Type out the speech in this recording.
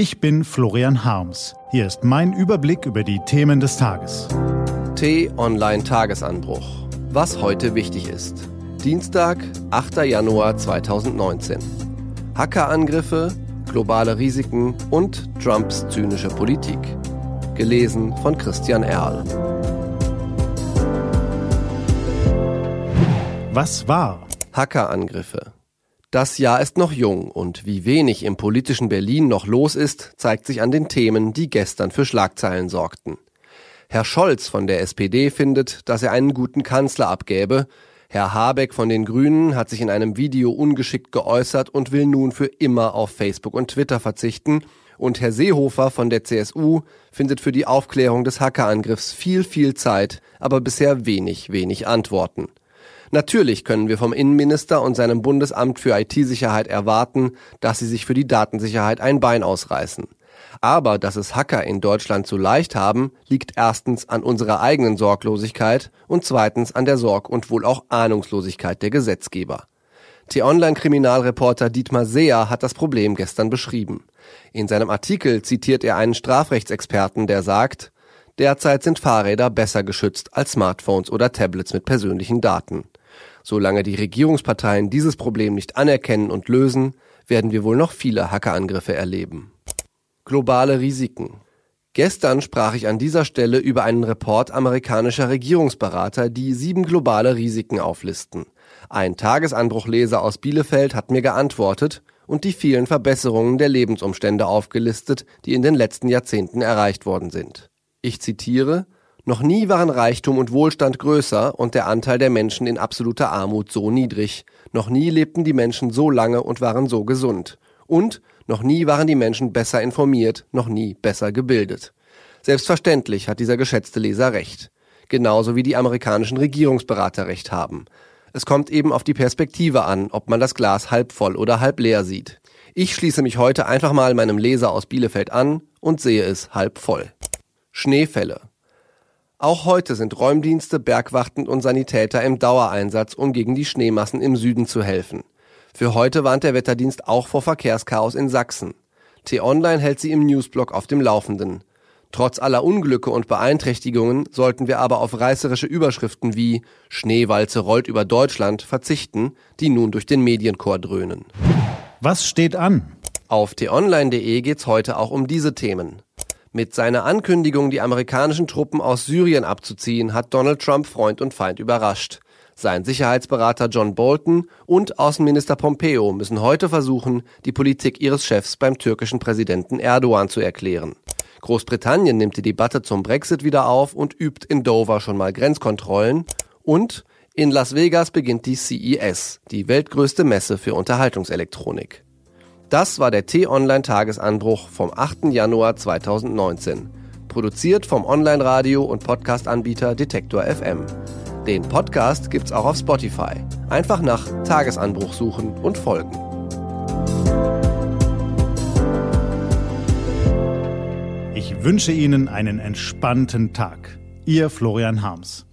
Ich bin Florian Harms. Hier ist mein Überblick über die Themen des Tages. T-Online Tagesanbruch. Was heute wichtig ist. Dienstag, 8. Januar 2019. Hackerangriffe, globale Risiken und Trumps zynische Politik. Gelesen von Christian Erl. Was war? Hackerangriffe. Das Jahr ist noch jung und wie wenig im politischen Berlin noch los ist, zeigt sich an den Themen, die gestern für Schlagzeilen sorgten. Herr Scholz von der SPD findet, dass er einen guten Kanzler abgäbe. Herr Habeck von den Grünen hat sich in einem Video ungeschickt geäußert und will nun für immer auf Facebook und Twitter verzichten. Und Herr Seehofer von der CSU findet für die Aufklärung des Hackerangriffs viel, viel Zeit, aber bisher wenig, wenig Antworten. Natürlich können wir vom Innenminister und seinem Bundesamt für IT-Sicherheit erwarten, dass sie sich für die Datensicherheit ein Bein ausreißen. Aber dass es Hacker in Deutschland so leicht haben, liegt erstens an unserer eigenen Sorglosigkeit und zweitens an der Sorg- und wohl auch Ahnungslosigkeit der Gesetzgeber. T-Online-Kriminalreporter Dietmar Seer hat das Problem gestern beschrieben. In seinem Artikel zitiert er einen Strafrechtsexperten, der sagt, Derzeit sind Fahrräder besser geschützt als Smartphones oder Tablets mit persönlichen Daten. Solange die Regierungsparteien dieses Problem nicht anerkennen und lösen, werden wir wohl noch viele Hackerangriffe erleben. Globale Risiken. Gestern sprach ich an dieser Stelle über einen Report amerikanischer Regierungsberater, die sieben globale Risiken auflisten. Ein Tagesanbruchleser aus Bielefeld hat mir geantwortet und die vielen Verbesserungen der Lebensumstände aufgelistet, die in den letzten Jahrzehnten erreicht worden sind. Ich zitiere noch nie waren Reichtum und Wohlstand größer und der Anteil der Menschen in absoluter Armut so niedrig. Noch nie lebten die Menschen so lange und waren so gesund. Und noch nie waren die Menschen besser informiert, noch nie besser gebildet. Selbstverständlich hat dieser geschätzte Leser recht. Genauso wie die amerikanischen Regierungsberater recht haben. Es kommt eben auf die Perspektive an, ob man das Glas halb voll oder halb leer sieht. Ich schließe mich heute einfach mal meinem Leser aus Bielefeld an und sehe es halb voll. Schneefälle. Auch heute sind Räumdienste, Bergwachten und Sanitäter im Dauereinsatz, um gegen die Schneemassen im Süden zu helfen. Für heute warnt der Wetterdienst auch vor Verkehrschaos in Sachsen. T-Online hält sie im Newsblog auf dem Laufenden. Trotz aller Unglücke und Beeinträchtigungen sollten wir aber auf reißerische Überschriften wie Schneewalze rollt über Deutschland verzichten, die nun durch den Medienchor dröhnen. Was steht an? Auf t-online.de geht's heute auch um diese Themen. Mit seiner Ankündigung, die amerikanischen Truppen aus Syrien abzuziehen, hat Donald Trump Freund und Feind überrascht. Sein Sicherheitsberater John Bolton und Außenminister Pompeo müssen heute versuchen, die Politik ihres Chefs beim türkischen Präsidenten Erdogan zu erklären. Großbritannien nimmt die Debatte zum Brexit wieder auf und übt in Dover schon mal Grenzkontrollen. Und in Las Vegas beginnt die CES, die weltgrößte Messe für Unterhaltungselektronik. Das war der T-Online-Tagesanbruch vom 8. Januar 2019. Produziert vom Online-Radio- und Podcast-Anbieter Detektor FM. Den Podcast gibt's auch auf Spotify. Einfach nach Tagesanbruch suchen und folgen. Ich wünsche Ihnen einen entspannten Tag. Ihr Florian Harms.